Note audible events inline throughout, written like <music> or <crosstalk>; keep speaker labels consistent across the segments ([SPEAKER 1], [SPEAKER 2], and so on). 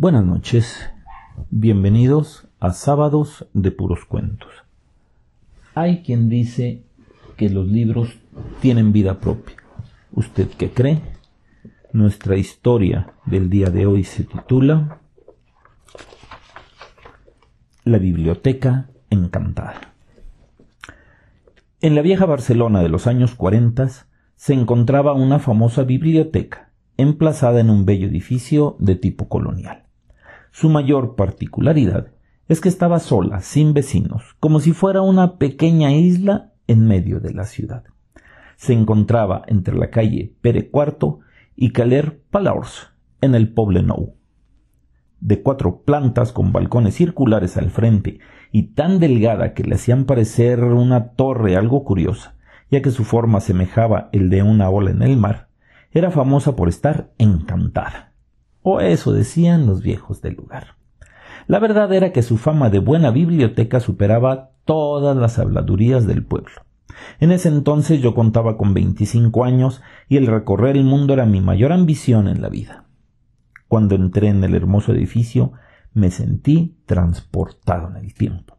[SPEAKER 1] Buenas noches, bienvenidos a Sábados de Puros Cuentos. Hay quien dice que los libros tienen vida propia. ¿Usted qué cree? Nuestra historia del día de hoy se titula La Biblioteca Encantada. En la vieja Barcelona de los años 40 se encontraba una famosa biblioteca, emplazada en un bello edificio de tipo colonial. Su mayor particularidad es que estaba sola, sin vecinos, como si fuera una pequeña isla en medio de la ciudad. Se encontraba entre la calle Pere IV y Caler Palaurs, en el Poble Nou. De cuatro plantas con balcones circulares al frente y tan delgada que le hacían parecer una torre algo curiosa, ya que su forma semejaba el de una ola en el mar, era famosa por estar encantada. Eso decían los viejos del lugar. La verdad era que su fama de buena biblioteca superaba todas las habladurías del pueblo. En ese entonces yo contaba con veinticinco años y el recorrer el mundo era mi mayor ambición en la vida. Cuando entré en el hermoso edificio me sentí transportado en el tiempo.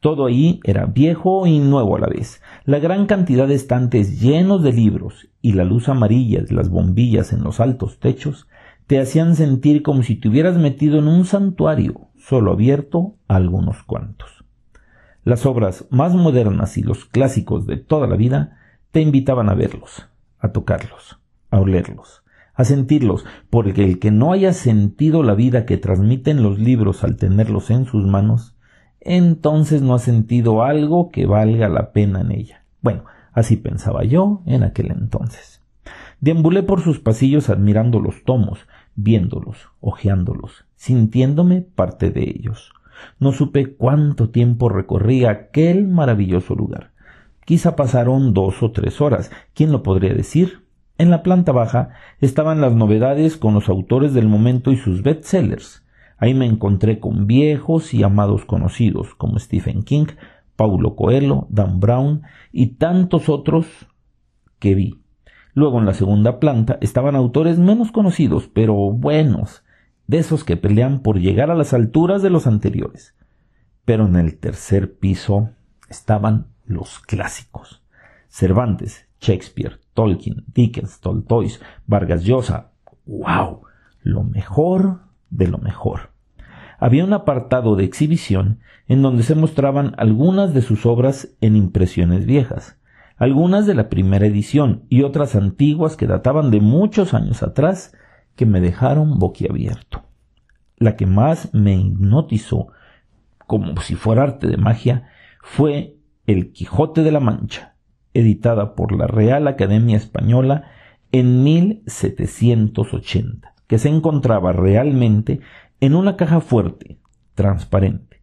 [SPEAKER 1] Todo ahí era viejo y nuevo a la vez. La gran cantidad de estantes llenos de libros y la luz amarilla de las bombillas en los altos techos te hacían sentir como si te hubieras metido en un santuario, solo abierto a algunos cuantos. Las obras más modernas y los clásicos de toda la vida te invitaban a verlos, a tocarlos, a olerlos, a sentirlos, porque el que no haya sentido la vida que transmiten los libros al tenerlos en sus manos, entonces no ha sentido algo que valga la pena en ella. Bueno, así pensaba yo en aquel entonces. Deambulé por sus pasillos admirando los tomos, viéndolos, hojeándolos, sintiéndome parte de ellos. No supe cuánto tiempo recorrí aquel maravilloso lugar. Quizá pasaron dos o tres horas. ¿Quién lo podría decir? En la planta baja estaban las novedades con los autores del momento y sus bestsellers. Ahí me encontré con viejos y amados conocidos como Stephen King, Paulo Coelho, Dan Brown y tantos otros que vi. Luego en la segunda planta estaban autores menos conocidos, pero buenos, de esos que pelean por llegar a las alturas de los anteriores. Pero en el tercer piso estaban los clásicos. Cervantes, Shakespeare, Tolkien, Dickens, Tolstoy, Vargas Llosa. ¡Wow! Lo mejor de lo mejor. Había un apartado de exhibición en donde se mostraban algunas de sus obras en impresiones viejas, algunas de la primera edición y otras antiguas que databan de muchos años atrás que me dejaron boquiabierto. La que más me hipnotizó, como si fuera arte de magia, fue El Quijote de la Mancha, editada por la Real Academia Española en 1780 que se encontraba realmente en una caja fuerte, transparente,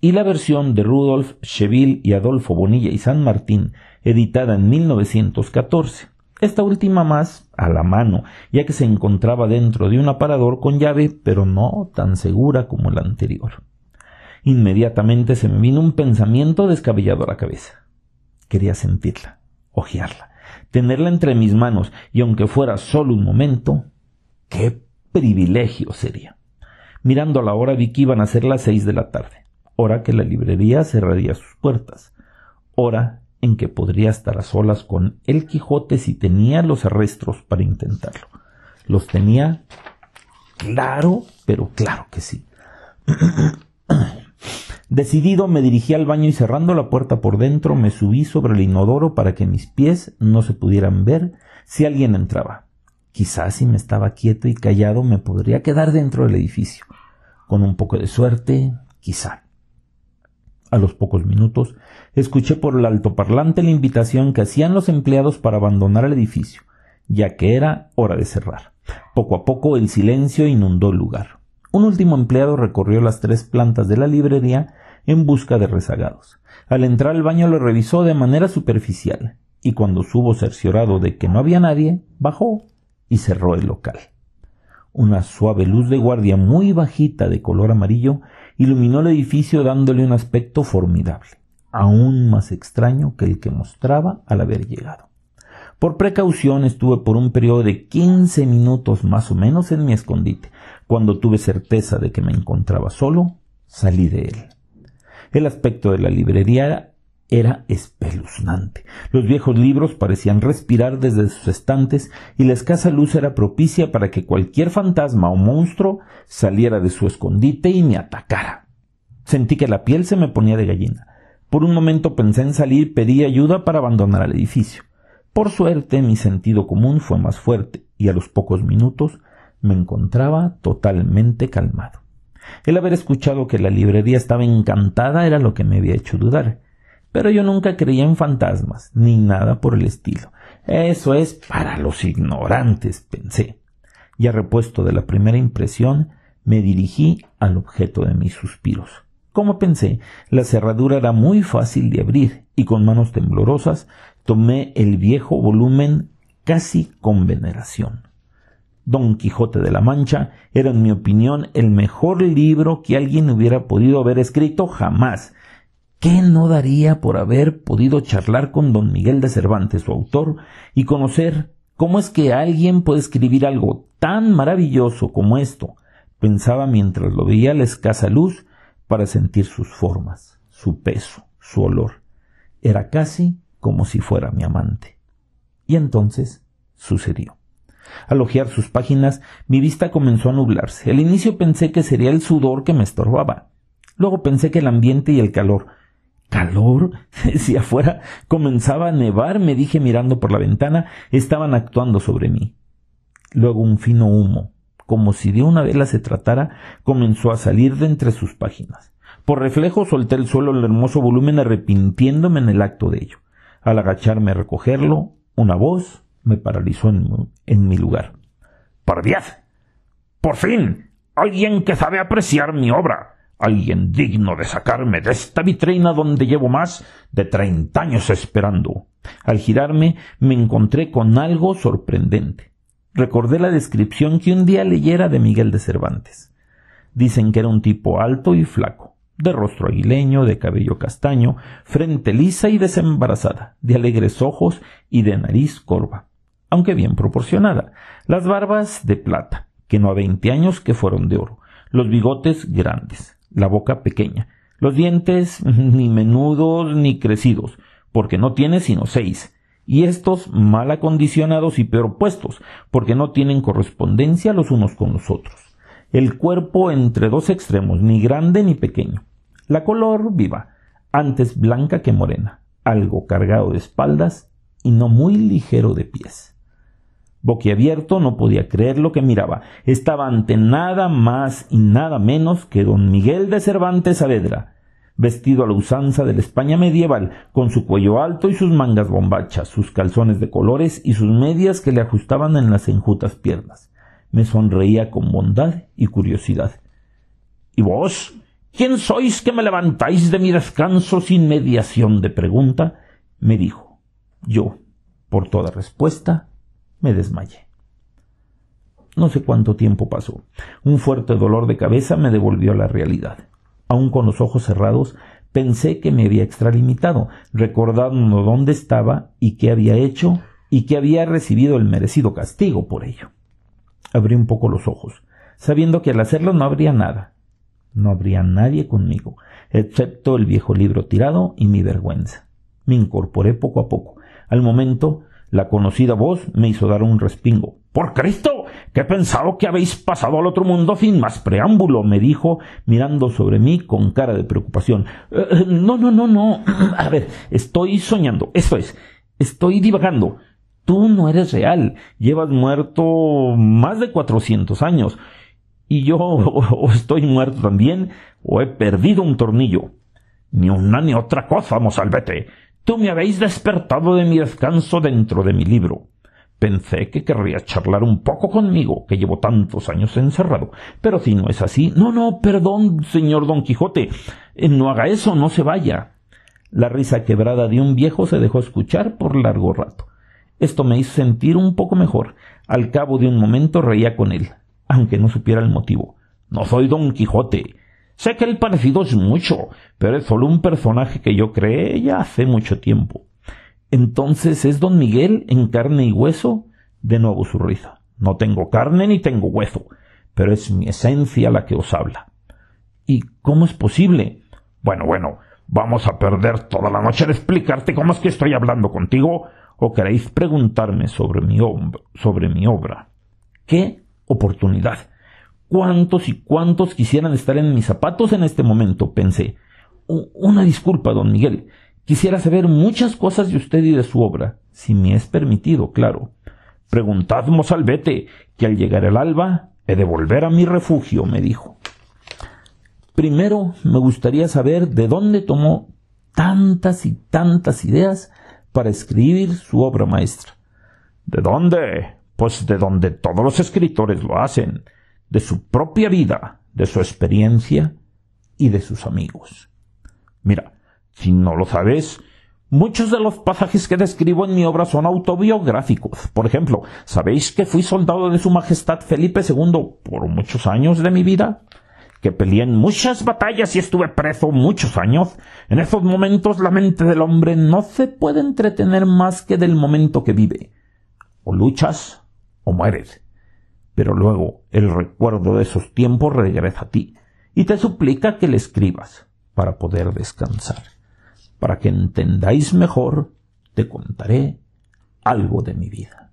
[SPEAKER 1] y la versión de Rudolf Scheville y Adolfo Bonilla y San Martín, editada en 1914, esta última más a la mano, ya que se encontraba dentro de un aparador con llave, pero no tan segura como la anterior. Inmediatamente se me vino un pensamiento descabellado a la cabeza. Quería sentirla, hojearla, tenerla entre mis manos, y aunque fuera solo un momento, ¡Qué privilegio sería! Mirando la hora vi que iban a ser las seis de la tarde, hora que la librería cerraría sus puertas, hora en que podría estar a solas con el Quijote si tenía los arrestos para intentarlo. ¿Los tenía? Claro, pero claro que sí. <clears throat> Decidido me dirigí al baño y cerrando la puerta por dentro me subí sobre el inodoro para que mis pies no se pudieran ver si alguien entraba. Quizás si me estaba quieto y callado me podría quedar dentro del edificio. Con un poco de suerte, quizá. A los pocos minutos, escuché por el altoparlante la invitación que hacían los empleados para abandonar el edificio, ya que era hora de cerrar. Poco a poco el silencio inundó el lugar. Un último empleado recorrió las tres plantas de la librería en busca de rezagados. Al entrar al baño lo revisó de manera superficial, y cuando subo cerciorado de que no había nadie, bajó y cerró el local. Una suave luz de guardia muy bajita de color amarillo iluminó el edificio dándole un aspecto formidable, aún más extraño que el que mostraba al haber llegado. Por precaución estuve por un periodo de quince minutos más o menos en mi escondite, Cuando tuve certeza de que me encontraba solo, salí de él. El aspecto de la librería era espeluznante. Los viejos libros parecían respirar desde sus estantes y la escasa luz era propicia para que cualquier fantasma o monstruo saliera de su escondite y me atacara. Sentí que la piel se me ponía de gallina. Por un momento pensé en salir y pedí ayuda para abandonar el edificio. Por suerte mi sentido común fue más fuerte y a los pocos minutos me encontraba totalmente calmado. El haber escuchado que la librería estaba encantada era lo que me había hecho dudar. Pero yo nunca creía en fantasmas, ni nada por el estilo. Eso es para los ignorantes, pensé. Ya repuesto de la primera impresión, me dirigí al objeto de mis suspiros. Como pensé, la cerradura era muy fácil de abrir, y con manos temblorosas tomé el viejo volumen casi con veneración. Don Quijote de la Mancha era, en mi opinión, el mejor libro que alguien hubiera podido haber escrito jamás. ¿Qué no daría por haber podido charlar con don Miguel de Cervantes, su autor, y conocer cómo es que alguien puede escribir algo tan maravilloso como esto? Pensaba mientras lo veía a la escasa luz para sentir sus formas, su peso, su olor. Era casi como si fuera mi amante. Y entonces sucedió. Al hojear sus páginas, mi vista comenzó a nublarse. Al inicio pensé que sería el sudor que me estorbaba. Luego pensé que el ambiente y el calor. ¿Calor? <laughs> si afuera comenzaba a nevar, me dije mirando por la ventana, estaban actuando sobre mí. Luego un fino humo, como si de una vela se tratara, comenzó a salir de entre sus páginas. Por reflejo solté el suelo el hermoso volumen arrepintiéndome en el acto de ello. Al agacharme a recogerlo, una voz me paralizó en, mi lugar. ¡Por ¡Por fin! ¡Alguien que sabe apreciar mi obra! Alguien digno de sacarme de esta vitrina donde llevo más de treinta años esperando. Al girarme me encontré con algo sorprendente. Recordé la descripción que un día leyera de Miguel de Cervantes. Dicen que era un tipo alto y flaco, de rostro aguileño, de cabello castaño, frente lisa y desembarazada, de alegres ojos y de nariz corva aunque bien proporcionada, las barbas de plata, que no a veinte años que fueron de oro, los bigotes grandes, la boca pequeña, los dientes <laughs> ni menudos ni crecidos, porque no tiene sino seis, y estos mal acondicionados y peor puestos, porque no tienen correspondencia los unos con los otros. El cuerpo entre dos extremos, ni grande ni pequeño. La color viva, antes blanca que morena, algo cargado de espaldas y no muy ligero de pies. Boquiabierto no podía creer lo que miraba. Estaba ante nada más y nada menos que don Miguel de Cervantes Saavedra, vestido a la usanza de la España medieval, con su cuello alto y sus mangas bombachas, sus calzones de colores y sus medias que le ajustaban en las enjutas piernas. Me sonreía con bondad y curiosidad. ¿Y vos? ¿Quién sois que me levantáis de mi descanso sin mediación de pregunta? me dijo. Yo, por toda respuesta, me desmayé. No sé cuánto tiempo pasó. Un fuerte dolor de cabeza me devolvió a la realidad. Aún con los ojos cerrados, pensé que me había extralimitado, recordando dónde estaba y qué había hecho y que había recibido el merecido castigo por ello. Abrí un poco los ojos, sabiendo que al hacerlo no habría nada. No habría nadie conmigo, excepto el viejo libro tirado y mi vergüenza. Me incorporé poco a poco. Al momento la conocida voz me hizo dar un respingo. ¡Por Cristo! que he pensado que habéis pasado al otro mundo sin más preámbulo, me dijo, mirando sobre mí con cara de preocupación. Eh, eh, no, no, no, no. <clears throat> A ver, estoy soñando. Eso es. Estoy divagando. Tú no eres real. Llevas muerto más de cuatrocientos años. Y yo o <laughs> estoy muerto también, o he perdido un tornillo. Ni una ni otra cosa, mozalbete. Tú me habéis despertado de mi descanso dentro de mi libro. Pensé que querría charlar un poco conmigo, que llevo tantos años encerrado. Pero si no es así. No, no, perdón, señor Don Quijote. Eh, no haga eso, no se vaya. La risa quebrada de un viejo se dejó escuchar por largo rato. Esto me hizo sentir un poco mejor. Al cabo de un momento reía con él, aunque no supiera el motivo. No soy Don Quijote. Sé que el parecido es mucho, pero es solo un personaje que yo creé ya hace mucho tiempo. Entonces es don Miguel en carne y hueso. De nuevo su risa. No tengo carne ni tengo hueso. pero es mi esencia la que os habla. ¿Y cómo es posible?
[SPEAKER 2] Bueno, bueno, ¿vamos a perder toda la noche en explicarte cómo es que estoy hablando contigo? ¿O queréis preguntarme sobre mi, sobre mi obra?
[SPEAKER 1] ¡Qué oportunidad! ¿Cuántos y cuántos quisieran estar en mis zapatos en este momento? pensé. Una disculpa, don Miguel. Quisiera saber muchas cosas de usted y de su obra, si me es permitido, claro.
[SPEAKER 2] Preguntad, mozalbete, que al llegar el alba he de volver a mi refugio, me dijo.
[SPEAKER 1] Primero me gustaría saber de dónde tomó tantas y tantas ideas para escribir su obra maestra.
[SPEAKER 2] ¿De dónde? Pues de donde todos los escritores lo hacen, de su propia vida, de su experiencia y de sus amigos. Mira, si no lo sabes, muchos de los pasajes que describo en mi obra son autobiográficos. Por ejemplo, ¿sabéis que fui soldado de Su Majestad Felipe II por muchos años de mi vida? que peleé en muchas batallas y estuve preso muchos años, en esos momentos la mente del hombre no se puede entretener más que del momento que vive. O luchas o mueres. Pero luego el recuerdo de esos tiempos regresa a ti y te suplica que le escribas para poder descansar. Para que entendáis mejor, te contaré algo de mi vida.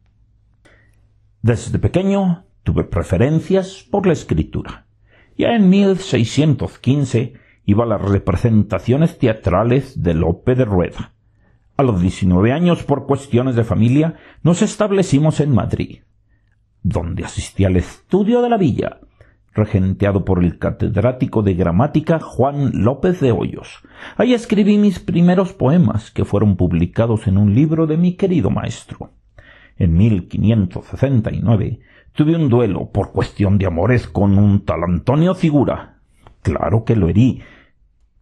[SPEAKER 2] Desde pequeño tuve preferencias por la escritura ya en 1615 iba a las representaciones teatrales de Lope de Rueda. A los 19 años, por cuestiones de familia, nos establecimos en Madrid, donde asistí al estudio de la villa, regenteado por el catedrático de gramática Juan López de Hoyos. Ahí escribí mis primeros poemas, que fueron publicados en un libro de mi querido maestro. En 1569 Tuve un duelo por cuestión de amores con un tal Antonio Figura. Claro que lo herí,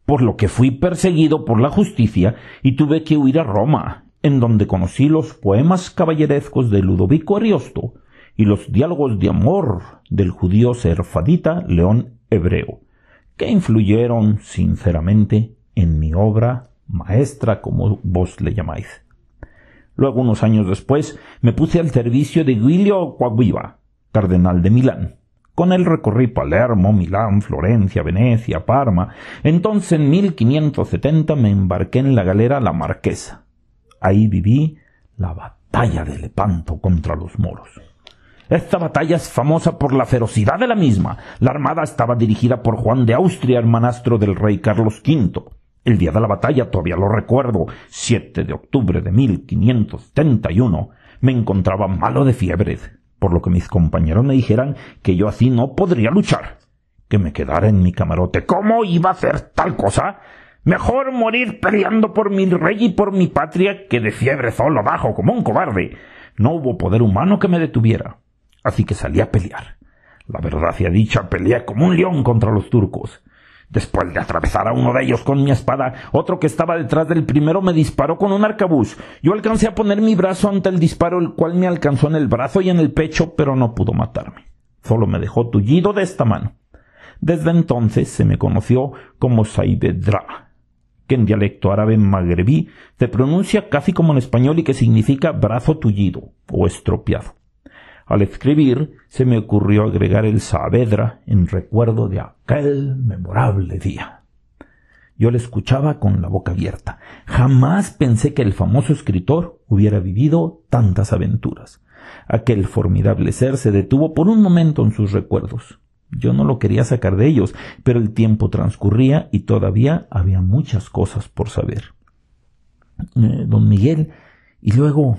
[SPEAKER 2] por lo que fui perseguido por la justicia y tuve que huir a Roma, en donde conocí los poemas caballerescos de Ludovico Ariosto y los diálogos de amor del judío serfadita León Hebreo, que influyeron sinceramente en mi obra maestra, como vos le llamáis. Luego, unos años después, me puse al servicio de Guilio Coahuiva, cardenal de Milán. Con él recorrí Palermo, Milán, Florencia, Venecia, Parma. Entonces en 1570 me embarqué en la galera La Marquesa. Ahí viví la batalla de Lepanto contra los moros. Esta batalla es famosa por la ferocidad de la misma. La armada estaba dirigida por Juan de Austria, hermanastro del rey Carlos V. El día de la batalla, todavía lo recuerdo, 7 de octubre de 1571, me encontraba malo de fiebre por lo que mis compañeros me dijeran que yo así no podría luchar, que me quedara en mi camarote. ¿Cómo iba a hacer tal cosa? Mejor morir peleando por mi rey y por mi patria que de fiebre solo abajo como un cobarde. No hubo poder humano que me detuviera. Así que salí a pelear. La verdad sea dicha, peleé como un león contra los turcos. Después de atravesar a uno de ellos con mi espada, otro que estaba detrás del primero me disparó con un arcabuz. Yo alcancé a poner mi brazo ante el disparo, el cual me alcanzó en el brazo y en el pecho, pero no pudo matarme. Solo me dejó tullido de esta mano. Desde entonces se me conoció como Saibedra, que en dialecto árabe magrebí se pronuncia casi como en español y que significa brazo tullido o estropeado. Al escribir se me ocurrió agregar el Saavedra en recuerdo de aquel memorable día. Yo le escuchaba con la boca abierta. Jamás pensé que el famoso escritor hubiera vivido tantas aventuras. Aquel formidable ser se detuvo por un momento en sus recuerdos. Yo no lo quería sacar de ellos, pero el tiempo transcurría y todavía había muchas cosas por saber. Eh, don Miguel, y luego,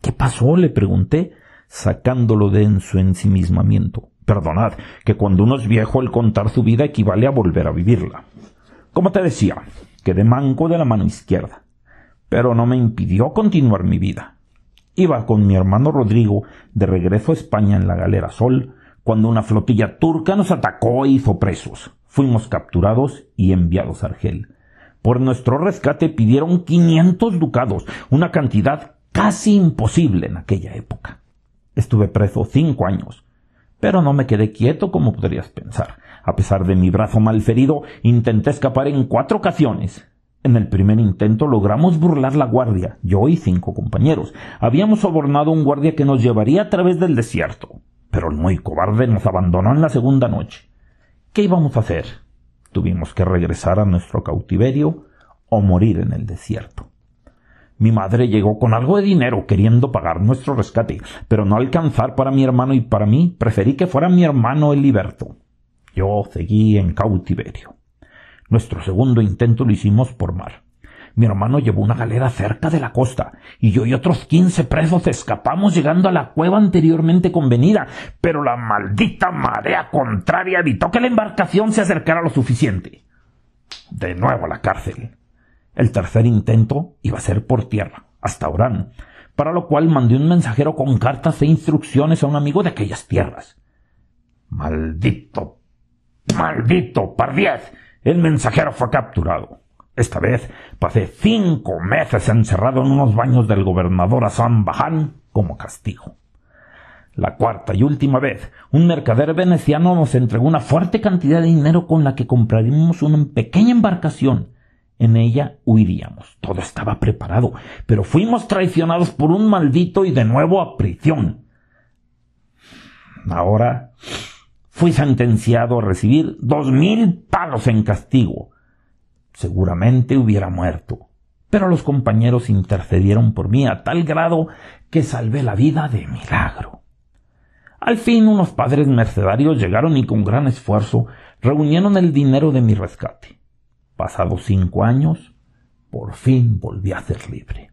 [SPEAKER 2] ¿qué pasó? le pregunté, sacándolo de en su ensimismamiento. Perdonad, que cuando uno es viejo el contar su vida equivale a volver a vivirla. Como te decía, quedé manco de la mano izquierda, pero no me impidió continuar mi vida. Iba con mi hermano Rodrigo de regreso a España en la galera Sol, cuando una flotilla turca nos atacó e hizo presos. Fuimos capturados y enviados a Argel. Por nuestro rescate pidieron quinientos ducados, una cantidad casi imposible en aquella época. Estuve preso cinco años, pero no me quedé quieto como podrías pensar. A pesar de mi brazo malferido, intenté escapar en cuatro ocasiones. En el primer intento logramos burlar la guardia, yo y cinco compañeros. Habíamos sobornado a un guardia que nos llevaría a través del desierto. pero el muy cobarde nos abandonó en la segunda noche. ¿Qué íbamos a hacer? Tuvimos que regresar a nuestro cautiverio o morir en el desierto. Mi madre llegó con algo de dinero queriendo pagar nuestro rescate, pero no alcanzar para mi hermano y para mí, preferí que fuera mi hermano el liberto. Yo seguí en cautiverio. Nuestro segundo intento lo hicimos por mar. Mi hermano llevó una galera cerca de la costa, y yo y otros quince presos escapamos llegando a la cueva anteriormente convenida, pero la maldita marea contraria evitó que la embarcación se acercara lo suficiente. De nuevo a la cárcel. El tercer intento iba a ser por tierra, hasta Orán, para lo cual mandé un mensajero con cartas e instrucciones a un amigo de aquellas tierras. Maldito, maldito Pardiez. El mensajero fue capturado. Esta vez pasé cinco meses encerrado en unos baños del gobernador Hassan Bajan como castigo. La cuarta y última vez, un mercader veneciano nos entregó una fuerte cantidad de dinero con la que compraríamos una pequeña embarcación en ella huiríamos. Todo estaba preparado, pero fuimos traicionados por un maldito y de nuevo a prisión. Ahora fui sentenciado a recibir dos mil palos en castigo. Seguramente hubiera muerto, pero los compañeros intercedieron por mí a tal grado que salvé la vida de milagro. Al fin unos padres mercedarios llegaron y con gran esfuerzo reunieron el dinero de mi rescate. Pasados cinco años, por fin volví a ser libre.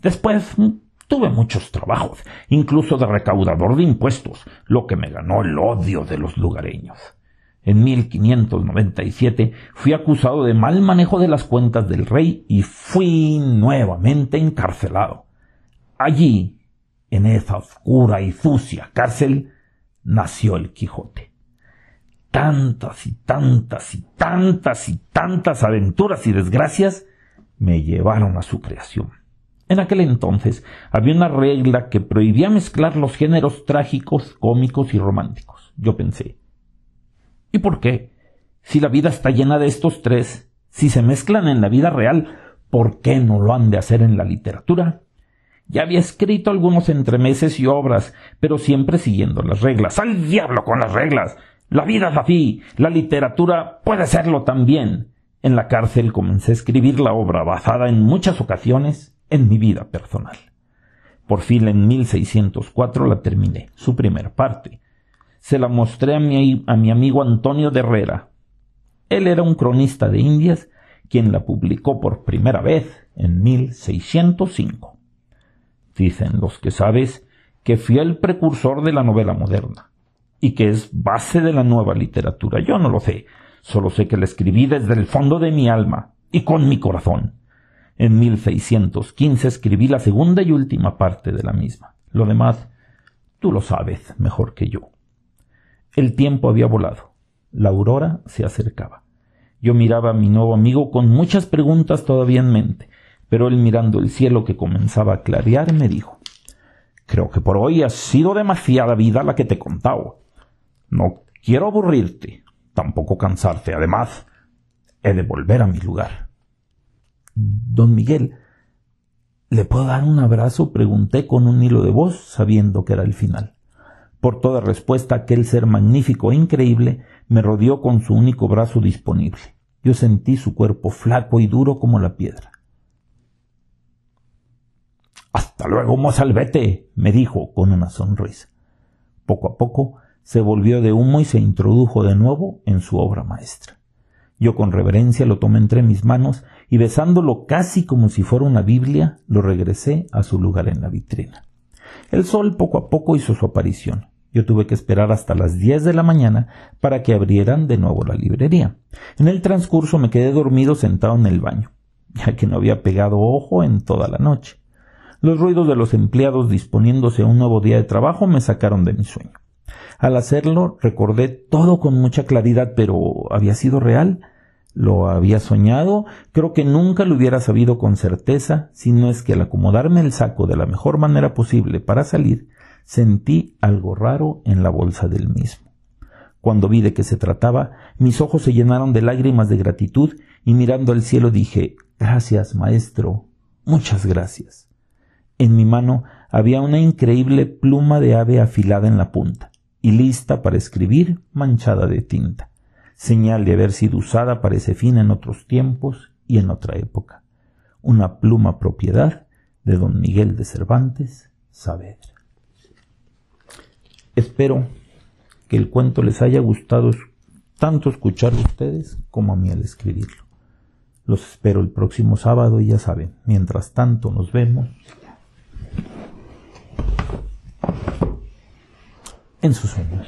[SPEAKER 2] Después mm, tuve muchos trabajos, incluso de recaudador de impuestos, lo que me ganó el odio de los lugareños. En 1597 fui acusado de mal manejo de las cuentas del rey y fui nuevamente encarcelado. Allí, en esa oscura y sucia cárcel, nació el Quijote tantas y tantas y tantas y tantas aventuras y desgracias me llevaron a su creación. En aquel entonces había una regla que prohibía mezclar los géneros trágicos, cómicos y románticos. Yo pensé, ¿y por qué? Si la vida está llena de estos tres, si se mezclan en la vida real, ¿por qué no lo han de hacer en la literatura? Ya había escrito algunos entremeses y obras, pero siempre siguiendo las reglas. ¡Al diablo con las reglas! La vida es así, la literatura puede serlo también. En la cárcel comencé a escribir la obra basada en muchas ocasiones en mi vida personal. Por fin en 1604 la terminé, su primera parte. Se la mostré a mi, amigo Antonio de Herrera. Él era un cronista de Indias quien la publicó por primera vez en 1605. Dicen los que sabes que fui el precursor de la novela moderna y que es base de la nueva literatura. Yo no lo sé, solo sé que la escribí desde el fondo de mi alma y con mi corazón. En 1615 escribí la segunda y última parte de la misma. Lo demás, tú lo sabes mejor que yo. El tiempo había volado. La aurora se acercaba. Yo miraba a mi nuevo amigo con muchas preguntas todavía en mente, pero él mirando el cielo que comenzaba a clarear me dijo Creo que por hoy ha sido demasiada vida la que te he contado. No quiero aburrirte, tampoco cansarte. Además, he de volver a mi lugar. Don Miguel, ¿le puedo dar un abrazo? pregunté con un hilo de voz, sabiendo que era el final. Por toda respuesta, aquel ser magnífico e increíble me rodeó con su único brazo disponible. Yo sentí su cuerpo flaco y duro como la piedra. Hasta luego, mozalbete, me dijo con una sonrisa. Poco a poco se volvió de humo y se introdujo de nuevo en su obra maestra. Yo con reverencia lo tomé entre mis manos y besándolo casi como si fuera una Biblia, lo regresé a su lugar en la vitrina. El sol poco a poco hizo su aparición. Yo tuve que esperar hasta las diez de la mañana para que abrieran de nuevo la librería. En el transcurso me quedé dormido sentado en el baño, ya que no había pegado ojo en toda la noche. Los ruidos de los empleados disponiéndose a un nuevo día de trabajo me sacaron de mi sueño. Al hacerlo recordé todo con mucha claridad, pero ¿había sido real? ¿Lo había soñado? Creo que nunca lo hubiera sabido con certeza, si no es que al acomodarme el saco de la mejor manera posible para salir, sentí algo raro en la bolsa del mismo. Cuando vi de qué se trataba, mis ojos se llenaron de lágrimas de gratitud y mirando al cielo dije Gracias, maestro, muchas gracias. En mi mano había una increíble pluma de ave afilada en la punta
[SPEAKER 1] y lista para escribir manchada de tinta, señal de haber sido usada para ese fin en otros tiempos y en otra época. Una pluma propiedad de don Miguel de Cervantes Saavedra. Espero que el cuento les haya gustado tanto escucharlo ustedes como a mí al escribirlo. Los espero el próximo sábado y ya saben, mientras tanto nos vemos en sus sueños.